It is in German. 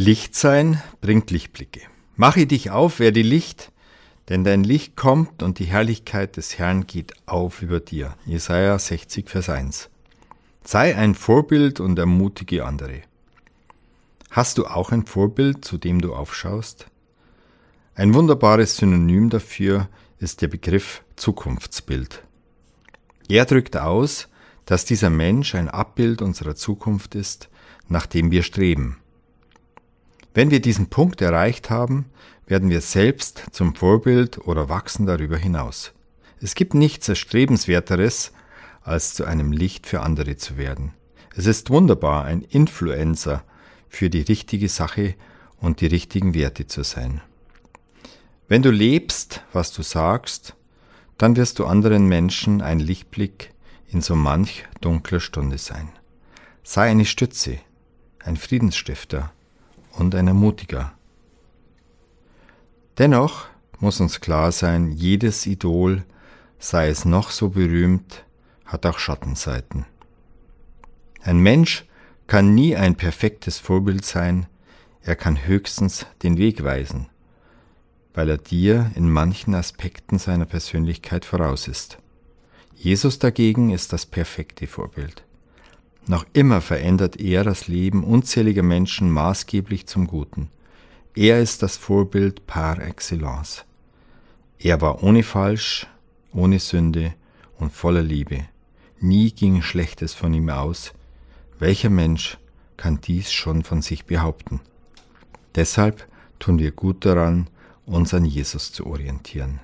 Licht sein bringt Lichtblicke. Mache dich auf, werde Licht, denn dein Licht kommt und die Herrlichkeit des Herrn geht auf über dir. Jesaja 60, Vers 1. Sei ein Vorbild und ermutige andere. Hast du auch ein Vorbild, zu dem du aufschaust? Ein wunderbares Synonym dafür ist der Begriff Zukunftsbild. Er drückt aus, dass dieser Mensch ein Abbild unserer Zukunft ist, nach dem wir streben. Wenn wir diesen Punkt erreicht haben, werden wir selbst zum Vorbild oder wachsen darüber hinaus. Es gibt nichts Erstrebenswerteres, als zu einem Licht für andere zu werden. Es ist wunderbar, ein Influencer für die richtige Sache und die richtigen Werte zu sein. Wenn du lebst, was du sagst, dann wirst du anderen Menschen ein Lichtblick in so manch dunkler Stunde sein. Sei eine Stütze, ein Friedensstifter und ein Ermutiger. Dennoch muss uns klar sein, jedes Idol, sei es noch so berühmt, hat auch Schattenseiten. Ein Mensch kann nie ein perfektes Vorbild sein, er kann höchstens den Weg weisen, weil er dir in manchen Aspekten seiner Persönlichkeit voraus ist. Jesus dagegen ist das perfekte Vorbild. Noch immer verändert er das Leben unzähliger Menschen maßgeblich zum Guten. Er ist das Vorbild par excellence. Er war ohne Falsch, ohne Sünde und voller Liebe. Nie ging Schlechtes von ihm aus. Welcher Mensch kann dies schon von sich behaupten? Deshalb tun wir gut daran, uns an Jesus zu orientieren.